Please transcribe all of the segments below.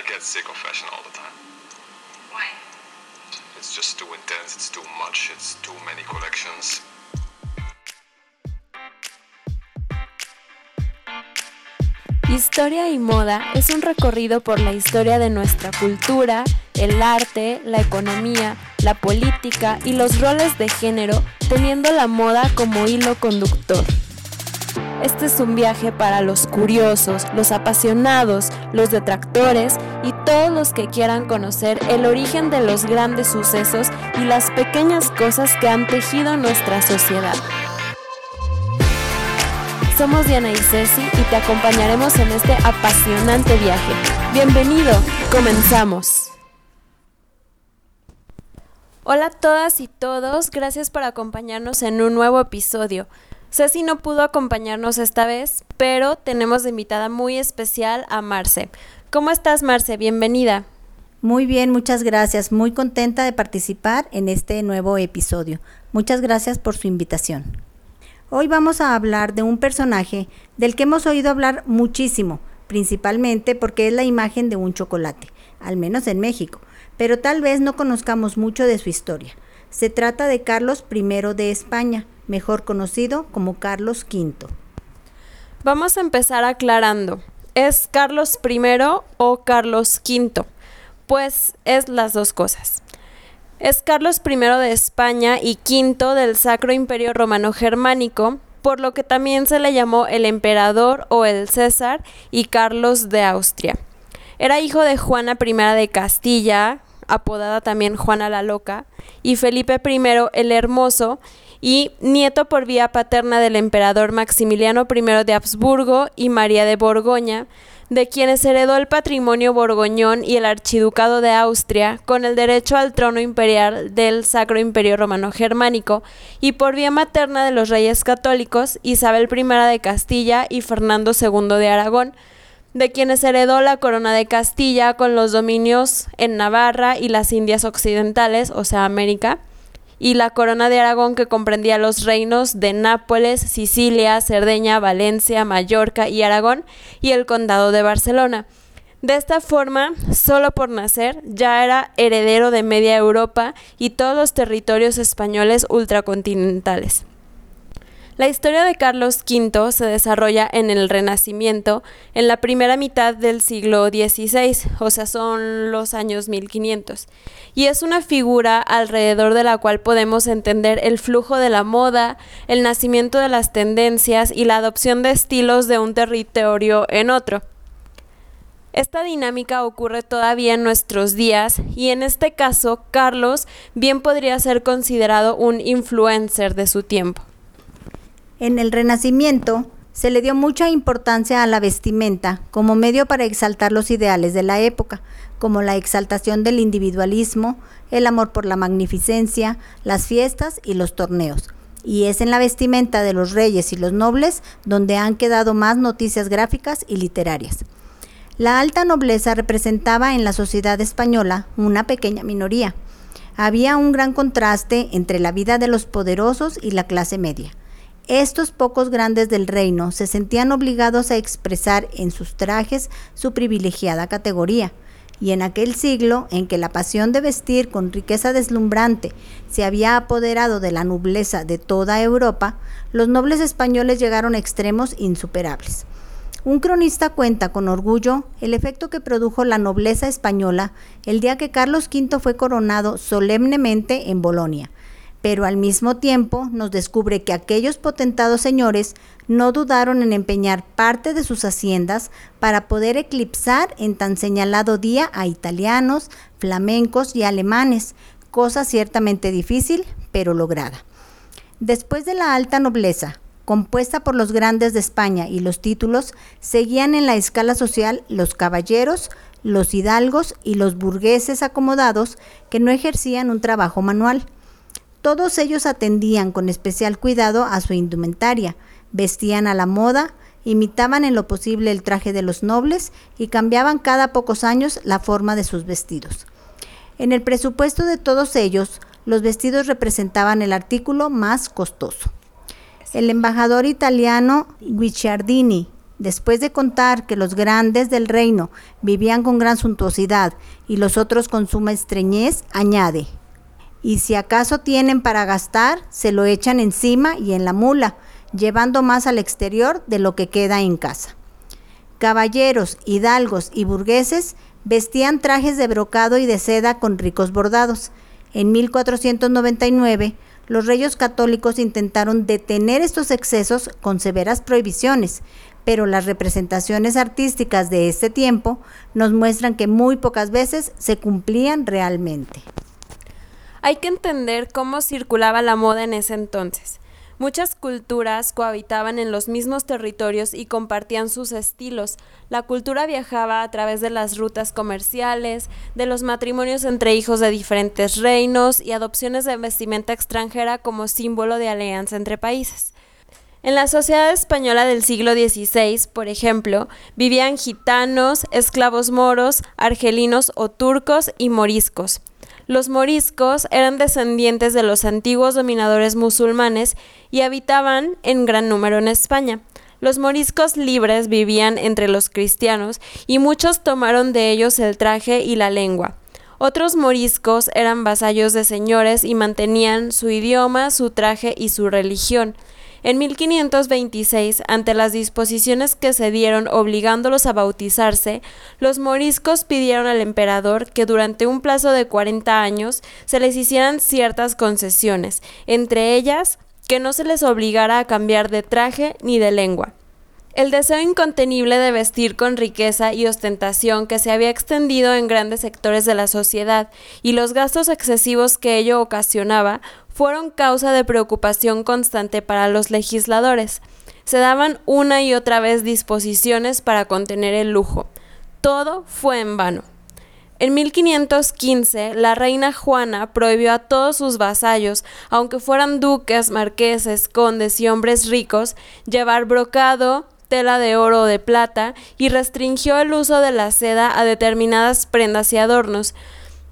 I get sick of fashion all the time. Why? It's just too intense, it's too much, it's too many collections. Historia y moda es un recorrido por la historia de nuestra cultura, el arte, la economía, la política y los roles de género, teniendo la moda como hilo conductor. Este es un viaje para los curiosos, los apasionados, los detractores y todos los que quieran conocer el origen de los grandes sucesos y las pequeñas cosas que han tejido nuestra sociedad. Somos Diana y Ceci y te acompañaremos en este apasionante viaje. Bienvenido, comenzamos. Hola a todas y todos, gracias por acompañarnos en un nuevo episodio. Ceci no pudo acompañarnos esta vez, pero tenemos de invitada muy especial a Marce. ¿Cómo estás, Marce? Bienvenida. Muy bien, muchas gracias. Muy contenta de participar en este nuevo episodio. Muchas gracias por su invitación. Hoy vamos a hablar de un personaje del que hemos oído hablar muchísimo, principalmente porque es la imagen de un chocolate, al menos en México, pero tal vez no conozcamos mucho de su historia. Se trata de Carlos I de España, mejor conocido como Carlos V. Vamos a empezar aclarando. ¿Es Carlos I o Carlos V? Pues es las dos cosas. Es Carlos I de España y V del Sacro Imperio Romano Germánico, por lo que también se le llamó el emperador o el César y Carlos de Austria. Era hijo de Juana I de Castilla, apodada también Juana la Loca, y Felipe I el Hermoso, y nieto por vía paterna del emperador Maximiliano I de Habsburgo y María de Borgoña, de quienes heredó el patrimonio borgoñón y el archiducado de Austria con el derecho al trono imperial del Sacro Imperio Romano Germánico y por vía materna de los reyes católicos Isabel I de Castilla y Fernando II de Aragón, de quienes heredó la corona de Castilla con los dominios en Navarra y las Indias Occidentales, o sea, América, y la corona de Aragón que comprendía los reinos de Nápoles, Sicilia, Cerdeña, Valencia, Mallorca y Aragón y el condado de Barcelona. De esta forma, solo por nacer, ya era heredero de media Europa y todos los territorios españoles ultracontinentales. La historia de Carlos V se desarrolla en el Renacimiento en la primera mitad del siglo XVI, o sea, son los años 1500, y es una figura alrededor de la cual podemos entender el flujo de la moda, el nacimiento de las tendencias y la adopción de estilos de un territorio en otro. Esta dinámica ocurre todavía en nuestros días y en este caso Carlos bien podría ser considerado un influencer de su tiempo. En el Renacimiento se le dio mucha importancia a la vestimenta como medio para exaltar los ideales de la época, como la exaltación del individualismo, el amor por la magnificencia, las fiestas y los torneos. Y es en la vestimenta de los reyes y los nobles donde han quedado más noticias gráficas y literarias. La alta nobleza representaba en la sociedad española una pequeña minoría. Había un gran contraste entre la vida de los poderosos y la clase media. Estos pocos grandes del reino se sentían obligados a expresar en sus trajes su privilegiada categoría, y en aquel siglo en que la pasión de vestir con riqueza deslumbrante se había apoderado de la nobleza de toda Europa, los nobles españoles llegaron a extremos insuperables. Un cronista cuenta con orgullo el efecto que produjo la nobleza española el día que Carlos V fue coronado solemnemente en Bolonia, pero al mismo tiempo nos descubre que aquellos potentados señores no dudaron en empeñar parte de sus haciendas para poder eclipsar en tan señalado día a italianos, flamencos y alemanes, cosa ciertamente difícil, pero lograda. Después de la alta nobleza, compuesta por los grandes de España y los títulos, seguían en la escala social los caballeros, los hidalgos y los burgueses acomodados que no ejercían un trabajo manual todos ellos atendían con especial cuidado a su indumentaria, vestían a la moda, imitaban en lo posible el traje de los nobles y cambiaban cada pocos años la forma de sus vestidos. En el presupuesto de todos ellos, los vestidos representaban el artículo más costoso. El embajador italiano Guicciardini Después de contar que los grandes del reino vivían con gran suntuosidad y los otros con suma estreñez, añade, y si acaso tienen para gastar, se lo echan encima y en la mula, llevando más al exterior de lo que queda en casa. Caballeros, hidalgos y burgueses vestían trajes de brocado y de seda con ricos bordados. En 1499, los reyes católicos intentaron detener estos excesos con severas prohibiciones, pero las representaciones artísticas de este tiempo nos muestran que muy pocas veces se cumplían realmente. Hay que entender cómo circulaba la moda en ese entonces. Muchas culturas cohabitaban en los mismos territorios y compartían sus estilos. La cultura viajaba a través de las rutas comerciales, de los matrimonios entre hijos de diferentes reinos y adopciones de vestimenta extranjera como símbolo de alianza entre países. En la sociedad española del siglo XVI, por ejemplo, vivían gitanos, esclavos moros, argelinos o turcos y moriscos. Los moriscos eran descendientes de los antiguos dominadores musulmanes y habitaban en gran número en España. Los moriscos libres vivían entre los cristianos y muchos tomaron de ellos el traje y la lengua. Otros moriscos eran vasallos de señores y mantenían su idioma, su traje y su religión. En 1526, ante las disposiciones que se dieron obligándolos a bautizarse, los moriscos pidieron al emperador que durante un plazo de 40 años se les hicieran ciertas concesiones, entre ellas que no se les obligara a cambiar de traje ni de lengua. El deseo incontenible de vestir con riqueza y ostentación que se había extendido en grandes sectores de la sociedad y los gastos excesivos que ello ocasionaba fueron causa de preocupación constante para los legisladores. Se daban una y otra vez disposiciones para contener el lujo. Todo fue en vano. En 1515, la reina Juana prohibió a todos sus vasallos, aunque fueran duques, marqueses, condes y hombres ricos, llevar brocado, tela de oro o de plata y restringió el uso de la seda a determinadas prendas y adornos.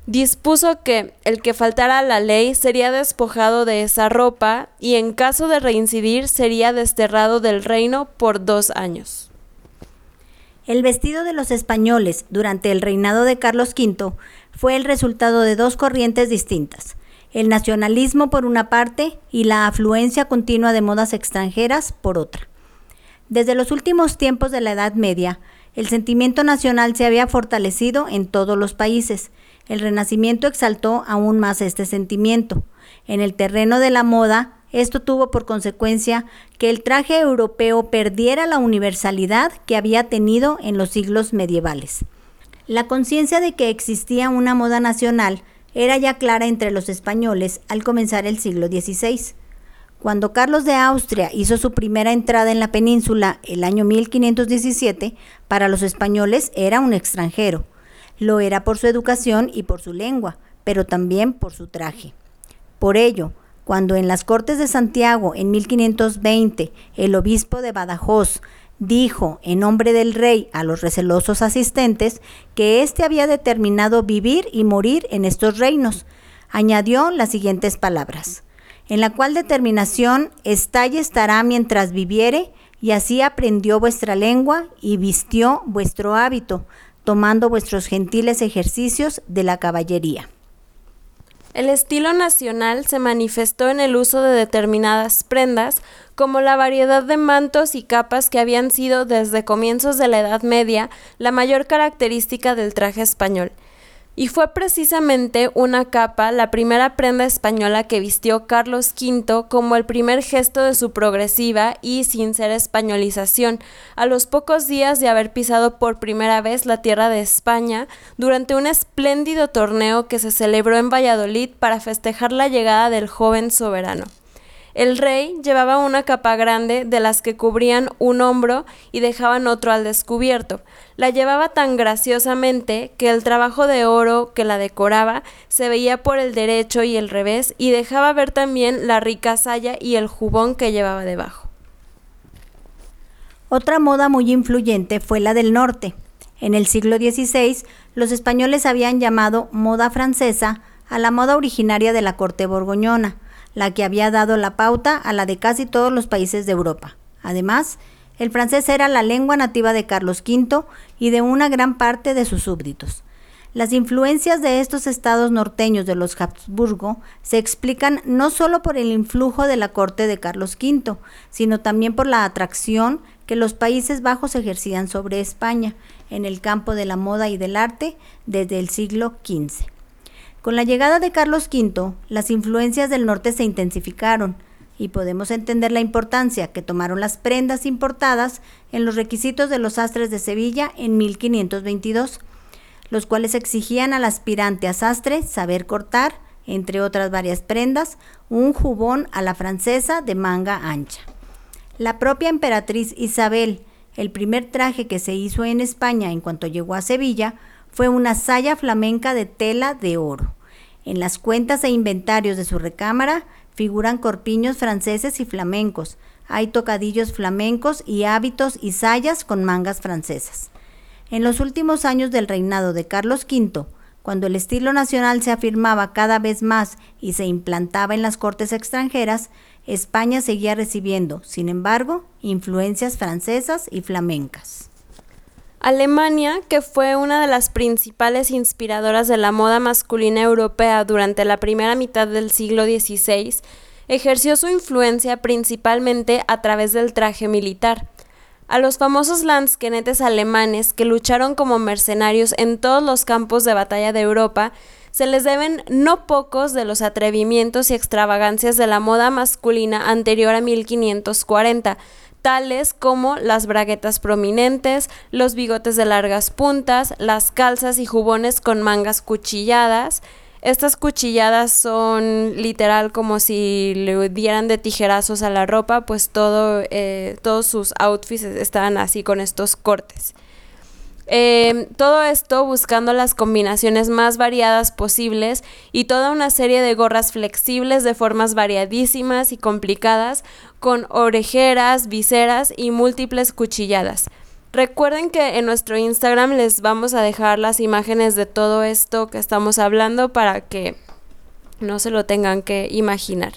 Dispuso que el que faltara a la ley sería despojado de esa ropa y en caso de reincidir sería desterrado del reino por dos años. El vestido de los españoles durante el reinado de Carlos V fue el resultado de dos corrientes distintas, el nacionalismo por una parte y la afluencia continua de modas extranjeras por otra. Desde los últimos tiempos de la Edad Media, el sentimiento nacional se había fortalecido en todos los países. El Renacimiento exaltó aún más este sentimiento. En el terreno de la moda, esto tuvo por consecuencia que el traje europeo perdiera la universalidad que había tenido en los siglos medievales. La conciencia de que existía una moda nacional era ya clara entre los españoles al comenzar el siglo XVI. Cuando Carlos de Austria hizo su primera entrada en la península el año 1517, para los españoles era un extranjero. Lo era por su educación y por su lengua, pero también por su traje. Por ello, cuando en las Cortes de Santiago en 1520 el obispo de Badajoz dijo en nombre del rey a los recelosos asistentes que éste había determinado vivir y morir en estos reinos, añadió las siguientes palabras en la cual determinación está y estará mientras viviere, y así aprendió vuestra lengua y vistió vuestro hábito, tomando vuestros gentiles ejercicios de la caballería. El estilo nacional se manifestó en el uso de determinadas prendas, como la variedad de mantos y capas que habían sido desde comienzos de la Edad Media la mayor característica del traje español, y fue precisamente una capa la primera prenda española que vistió Carlos V como el primer gesto de su progresiva y sincera españolización, a los pocos días de haber pisado por primera vez la tierra de España durante un espléndido torneo que se celebró en Valladolid para festejar la llegada del joven soberano. El rey llevaba una capa grande de las que cubrían un hombro y dejaban otro al descubierto. La llevaba tan graciosamente que el trabajo de oro que la decoraba se veía por el derecho y el revés y dejaba ver también la rica saya y el jubón que llevaba debajo. Otra moda muy influyente fue la del norte. En el siglo XVI, los españoles habían llamado moda francesa a la moda originaria de la corte borgoñona la que había dado la pauta a la de casi todos los países de Europa. Además, El francés era la lengua nativa de Carlos V y de una gran parte de sus súbditos. Las influencias de estos estados norteños de los Habsburgo se explican no solo por el influjo de la corte de Carlos V, sino también por la atracción que los Países Bajos ejercían sobre España en el campo de la moda y del arte desde el siglo XV. Con la llegada de Carlos V, las influencias del norte se intensificaron y podemos entender la importancia que tomaron las prendas importadas en los requisitos de los sastres de Sevilla en 1522, los cuales exigían al aspirante a sastre saber cortar, entre otras varias prendas, un jubón a la francesa de manga ancha. La propia emperatriz Isabel, el primer traje que se hizo en España en cuanto llegó a Sevilla, fue una saya flamenca de tela de oro. En las cuentas e inventarios de su recámara figuran corpiños franceses y flamencos. Hay tocadillos flamencos y hábitos y sayas con mangas francesas. En los últimos años del reinado de Carlos V, cuando el estilo nacional se afirmaba cada vez más y se implantaba en las cortes extranjeras, España seguía recibiendo, sin embargo, influencias francesas y flamencas. Alemania, que fue una de las principales inspiradoras de la moda masculina europea durante la primera mitad del siglo XVI, ejerció su influencia principalmente a través del traje militar. A los famosos lanzquenetes alemanes que lucharon como mercenarios en todos los campos de batalla de Europa, se les deben no pocos de los atrevimientos y extravagancias de la moda masculina anterior a 1540, tales como las braguetas prominentes, los bigotes de largas puntas, las calzas y jubones con mangas cuchilladas. Estas cuchilladas son literal como si le dieran de tijerazos a la ropa, pues todo, eh, todos sus outfits estaban así con estos cortes. Em, todo esto buscando las combinaciones más variadas posibles y toda una serie de gorras flexibles de formas variadísimas y complicadas con orejeras, viseras y múltiples cuchilladas. Recuerden que en nuestro Instagram les vamos a dejar las imágenes de todo esto que estamos hablando para que no se lo tengan que imaginar.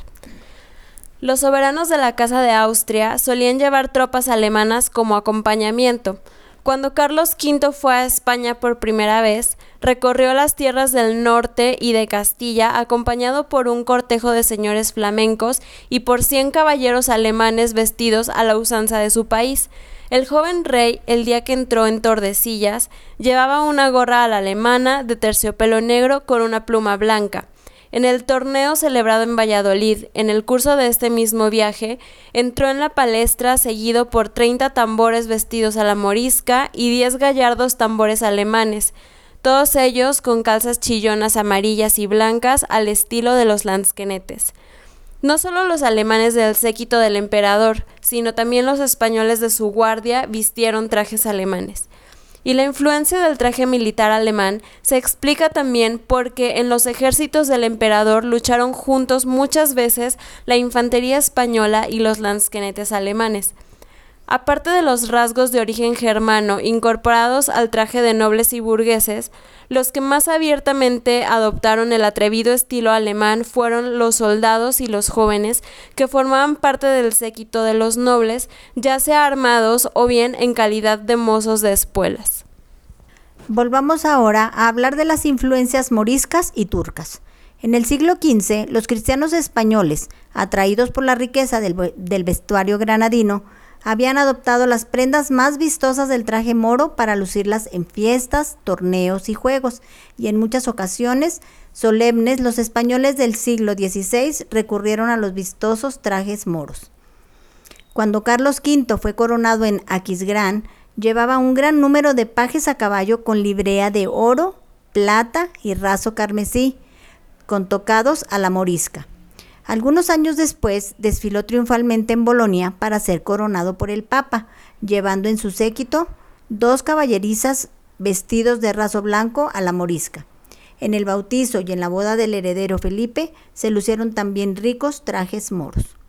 Los soberanos de la Casa de Austria solían llevar tropas alemanas como acompañamiento, cuando Carlos V fue a España por primera vez, recorrió las tierras del norte y de Castilla acompañado por un cortejo de señores flamencos y por cien caballeros alemanes vestidos a la usanza de su país. El joven rey, el día que entró en Tordesillas, llevaba una gorra a la alemana de terciopelo negro con una pluma blanca. En el torneo celebrado en Valladolid, en el curso de este mismo viaje, entró en la palestra seguido por 30 tambores vestidos a la morisca y 10 gallardos tambores alemanes, todos ellos con calzas chillonas amarillas y blancas al estilo de los lanzquenetes. No solo los alemanes del séquito del emperador, sino también los españoles de su guardia vistieron trajes alemanes. Y la influencia del traje militar alemán se explica también porque en los ejércitos del emperador lucharon juntos muchas veces la infantería española y los lanzquenetes alemanes. Aparte de los rasgos de origen germano incorporados al traje de nobles y burgueses, los que más abiertamente adoptaron el atrevido estilo alemán fueron los soldados y los jóvenes que formaban parte del séquito de los nobles, ya sea armados o bien en calidad de mozos de espuelas. Volvamos ahora a hablar de las influencias moriscas y turcas. En el siglo XV, los cristianos españoles, atraídos por la riqueza del, del vestuario granadino, habían adoptado las prendas más vistosas del traje moro para lucirlas en fiestas, torneos y juegos, y en muchas ocasiones solemnes los españoles del siglo XVI recurrieron a los vistosos trajes moros. Cuando Carlos V fue coronado en Aquisgrán, llevaba un gran número de pajes a caballo con librea de oro, plata y raso carmesí, con tocados a la morisca. Algunos años después desfiló triunfalmente en Bolonia para ser coronado por el Papa, llevando en su séquito dos caballerizas vestidos de raso blanco a la morisca. En el bautizo y en la boda del heredero Felipe se lucieron también ricos trajes moros.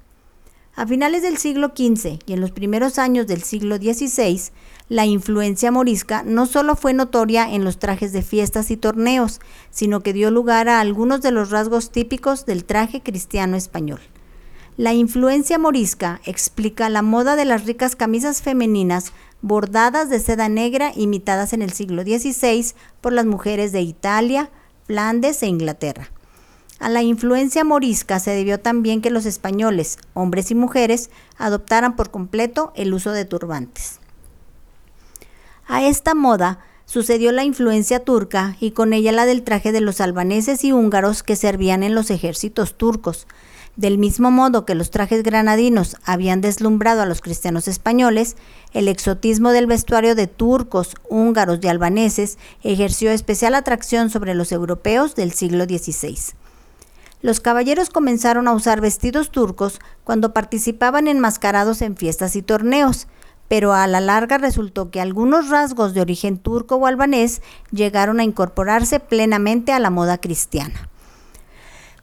A finales del siglo XV y en los primeros años del siglo XVI, la influencia morisca no solo fue notoria en los trajes de fiestas y torneos, sino que dio lugar a algunos de los rasgos típicos del traje cristiano español. La influencia morisca explica la moda de las ricas camisas femeninas bordadas de seda negra imitadas en el siglo XVI por las mujeres de Italia, Flandes e Inglaterra. A la influencia morisca se debió también que los españoles, hombres y mujeres, adoptaran por completo el uso de turbantes. A esta moda sucedió la influencia turca y con ella la del traje de los albaneses y húngaros que servían en los ejércitos turcos. Del mismo modo que los trajes granadinos habían deslumbrado a los cristianos españoles, el exotismo del vestuario de turcos, húngaros y albaneses ejerció especial atracción sobre los europeos del siglo XVI. Los caballeros comenzaron a usar vestidos turcos cuando participaban en mascarados en fiestas y torneos, pero a la larga resultó que algunos rasgos de origen turco o albanés llegaron a incorporarse plenamente a la moda cristiana.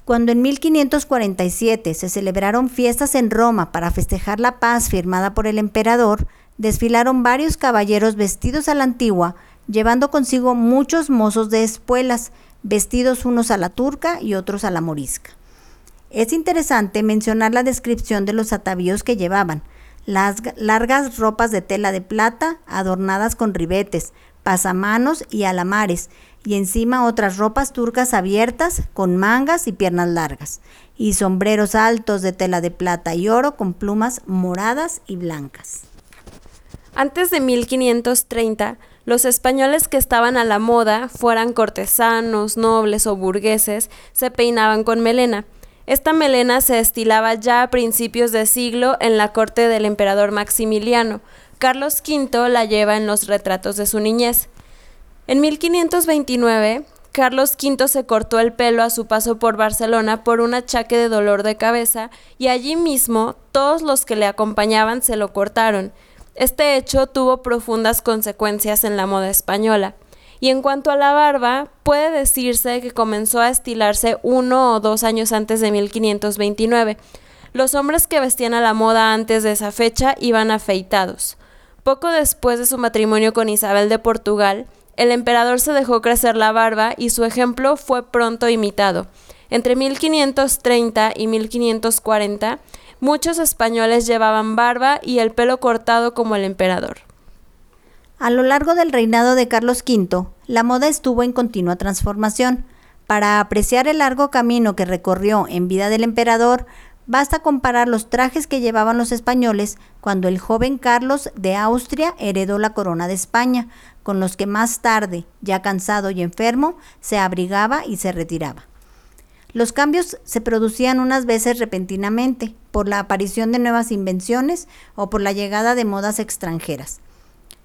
Cuando en 1547 se celebraron fiestas en Roma para festejar la paz firmada por el emperador, desfilaron varios caballeros vestidos a la antigua, llevando consigo muchos mozos de espuelas, vestidos unos a la turca y otros a la morisca. Es interesante mencionar la descripción de los atavíos que llevaban, las largas ropas de tela de plata adornadas con ribetes, pasamanos y alamares, y encima otras ropas turcas abiertas con mangas y piernas largas, y sombreros altos de tela de plata y oro con plumas moradas y blancas. Antes de 1530, los españoles que estaban a la moda, fueran cortesanos, nobles o burgueses, se peinaban con melena. Esta melena se estilaba ya a principios de siglo en la corte del emperador Maximiliano. Carlos V la lleva en los retratos de su niñez. En 1529, Carlos V se cortó el pelo a su paso por Barcelona por un achaque de dolor de cabeza y allí mismo todos los que le acompañaban se lo cortaron. Este hecho tuvo profundas consecuencias en la moda española. Y en cuanto a la barba, puede decirse que comenzó a estilarse uno o dos años antes de 1529. Los hombres que vestían a la moda antes de esa fecha iban afeitados. Poco después de su matrimonio con Isabel de Portugal, el emperador se dejó crecer la barba y su ejemplo fue pronto imitado. Entre 1530 y 1540, Muchos españoles llevaban barba y el pelo cortado como el emperador. A lo largo del reinado de Carlos V, la moda estuvo en continua transformación. Para apreciar el largo camino que recorrió en vida del emperador, basta comparar los trajes que llevaban los españoles cuando el joven Carlos de Austria heredó la corona de España, con los que más tarde, ya cansado y enfermo, se abrigaba y se retiraba. Los cambios se producían unas veces repentinamente, por la aparición de nuevas invenciones o por la llegada de modas extranjeras.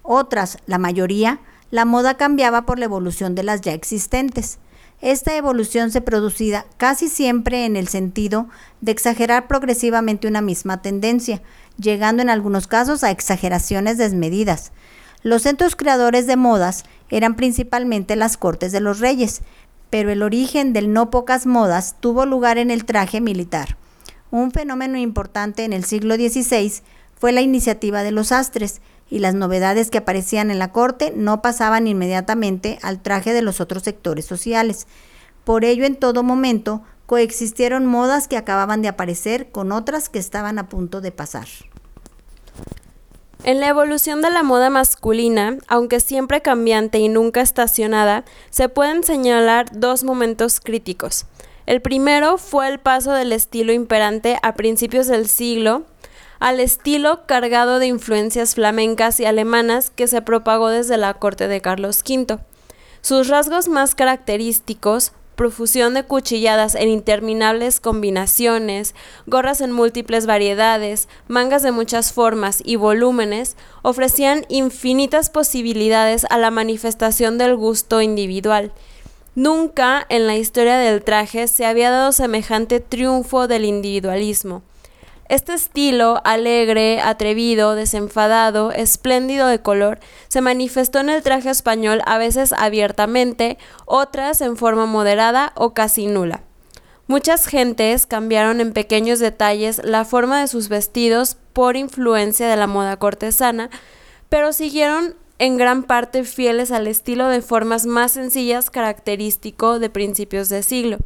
Otras, la mayoría, la moda cambiaba por la evolución de las ya existentes. Esta evolución se producía casi siempre en el sentido de exagerar progresivamente una misma tendencia, llegando en algunos casos a exageraciones desmedidas. Los centros creadores de modas eran principalmente las cortes de los reyes, pero el origen del no pocas modas tuvo lugar en el traje militar. Un fenómeno importante en el siglo XVI fue la iniciativa de los astres, y las novedades que aparecían en la corte no pasaban inmediatamente al traje de los otros sectores sociales. Por ello, en todo momento, coexistieron modas que acababan de aparecer con otras que estaban a punto de pasar. En la evolución de la moda masculina, aunque siempre cambiante y nunca estacionada, se pueden señalar dos momentos críticos. El primero fue el paso del estilo imperante a principios del siglo al estilo cargado de influencias flamencas y alemanas que se propagó desde la corte de Carlos V. Sus rasgos más característicos profusión de cuchilladas en interminables combinaciones, gorras en múltiples variedades, mangas de muchas formas y volúmenes, ofrecían infinitas posibilidades a la manifestación del gusto individual. Nunca en la historia del traje se había dado semejante triunfo del individualismo. Este estilo, alegre, atrevido, desenfadado, espléndido de color, se manifestó en el traje español a veces abiertamente, otras en forma moderada o casi nula. Muchas gentes cambiaron en pequeños detalles la forma de sus vestidos por influencia de la moda cortesana, pero siguieron en gran parte fieles al estilo de formas más sencillas característico de principios de siglo.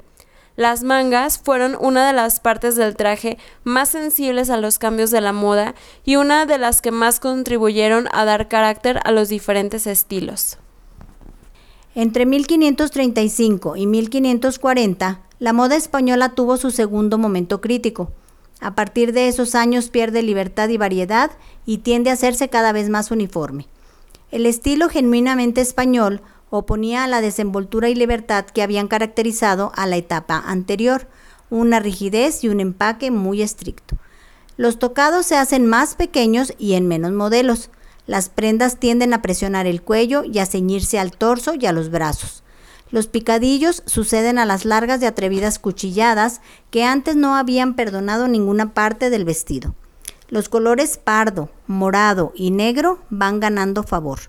Las mangas fueron una de las partes del traje más sensibles a los cambios de la moda y una de las que más contribuyeron a dar carácter a los diferentes estilos. Entre 1535 y 1540, la moda española tuvo su segundo momento crítico. A partir de esos años pierde libertad y variedad y tiende a hacerse cada vez más uniforme. El estilo genuinamente español oponía a la desenvoltura y libertad que habían caracterizado a la etapa anterior, una rigidez y un empaque muy estricto. Los tocados se hacen más pequeños y en menos modelos. Las prendas tienden a presionar el cuello y a ceñirse al torso y a los brazos. Los picadillos suceden a las largas y atrevidas cuchilladas que antes no habían perdonado ninguna parte del vestido. Los colores pardo, morado y negro van ganando favor.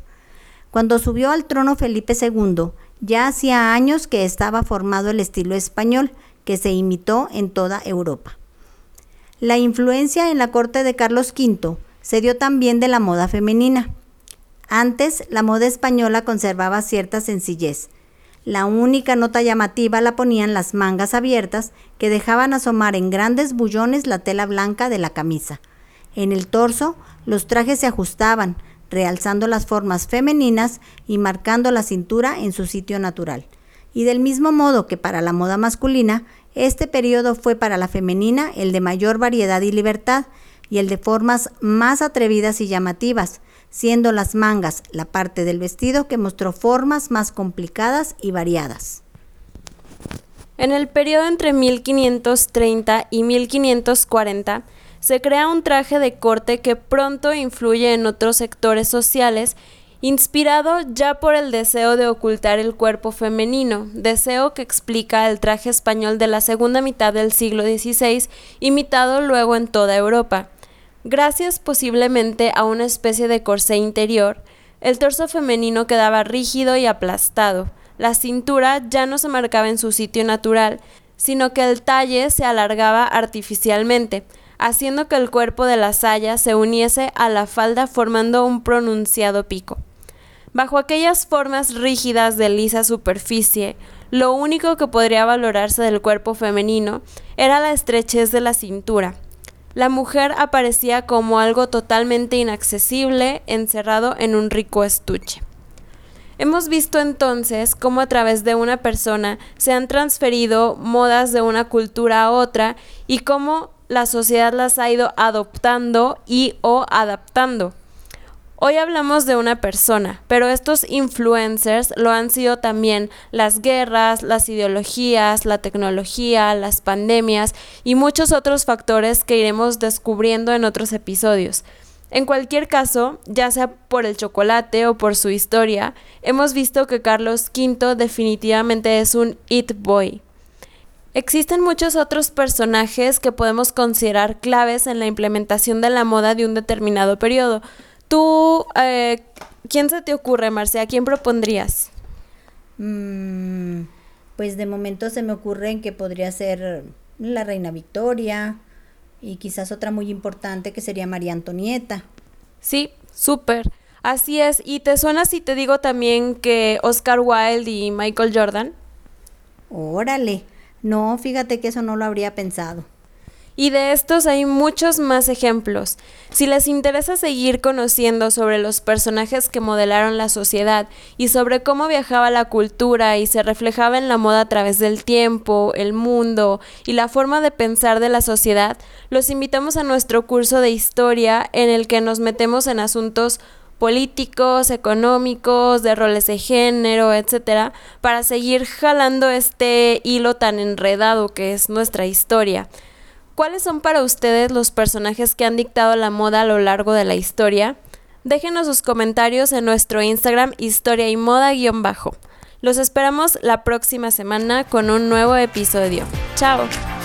Cuando subió al trono Felipe II, ya hacía años que estaba formado el estilo español, que se imitó en toda Europa. La influencia en la corte de Carlos V se dio también de la moda femenina. Antes, la moda española conservaba cierta sencillez. La única nota llamativa la ponían las mangas abiertas que dejaban asomar en grandes bullones la tela blanca de la camisa. En el torso, los trajes se ajustaban, realzando las formas femeninas y marcando la cintura en su sitio natural. Y del mismo modo que para la moda masculina, este periodo fue para la femenina el de mayor variedad y libertad y el de formas más atrevidas y llamativas, siendo las mangas la parte del vestido que mostró formas más complicadas y variadas. En el periodo entre 1530 y 1540, se crea un traje de corte que pronto influye en otros sectores sociales, inspirado ya por el deseo de ocultar el cuerpo femenino, deseo que explica el traje español de la segunda mitad del siglo XVI, imitado luego en toda Europa. Gracias posiblemente a una especie de corsé interior, el torso femenino quedaba rígido y aplastado, la cintura ya no se marcaba en su sitio natural, sino que el talle se alargaba artificialmente, haciendo que el cuerpo de la saya se uniese a la falda formando un pronunciado pico. Bajo aquellas formas rígidas de lisa superficie, lo único que podría valorarse del cuerpo femenino era la estrechez de la cintura. La mujer aparecía como algo totalmente inaccesible, encerrado en un rico estuche. Hemos visto entonces cómo a través de una persona se han transferido modas de una cultura a otra y cómo la sociedad las ha ido adoptando y o adaptando. Hoy hablamos de una persona, pero estos influencers lo han sido también las guerras, las ideologías, la tecnología, las pandemias y muchos otros factores que iremos descubriendo en otros episodios. En cualquier caso, ya sea por el chocolate o por su historia, hemos visto que Carlos V definitivamente es un It Boy. Existen muchos otros personajes que podemos considerar claves en la implementación de la moda de un determinado periodo. Tú, eh, ¿quién se te ocurre, Marcia? quién propondrías? Mm, pues de momento se me ocurre que podría ser la reina Victoria y quizás otra muy importante que sería María Antonieta. Sí, súper. Así es. ¿Y te suena si te digo también que Oscar Wilde y Michael Jordan? Órale. No, fíjate que eso no lo habría pensado. Y de estos hay muchos más ejemplos. Si les interesa seguir conociendo sobre los personajes que modelaron la sociedad y sobre cómo viajaba la cultura y se reflejaba en la moda a través del tiempo, el mundo y la forma de pensar de la sociedad, los invitamos a nuestro curso de historia en el que nos metemos en asuntos políticos, económicos, de roles de género, etcétera, para seguir jalando este hilo tan enredado que es nuestra historia. ¿Cuáles son para ustedes los personajes que han dictado la moda a lo largo de la historia? Déjenos sus comentarios en nuestro Instagram historia y moda-bajo. Los esperamos la próxima semana con un nuevo episodio. Chao.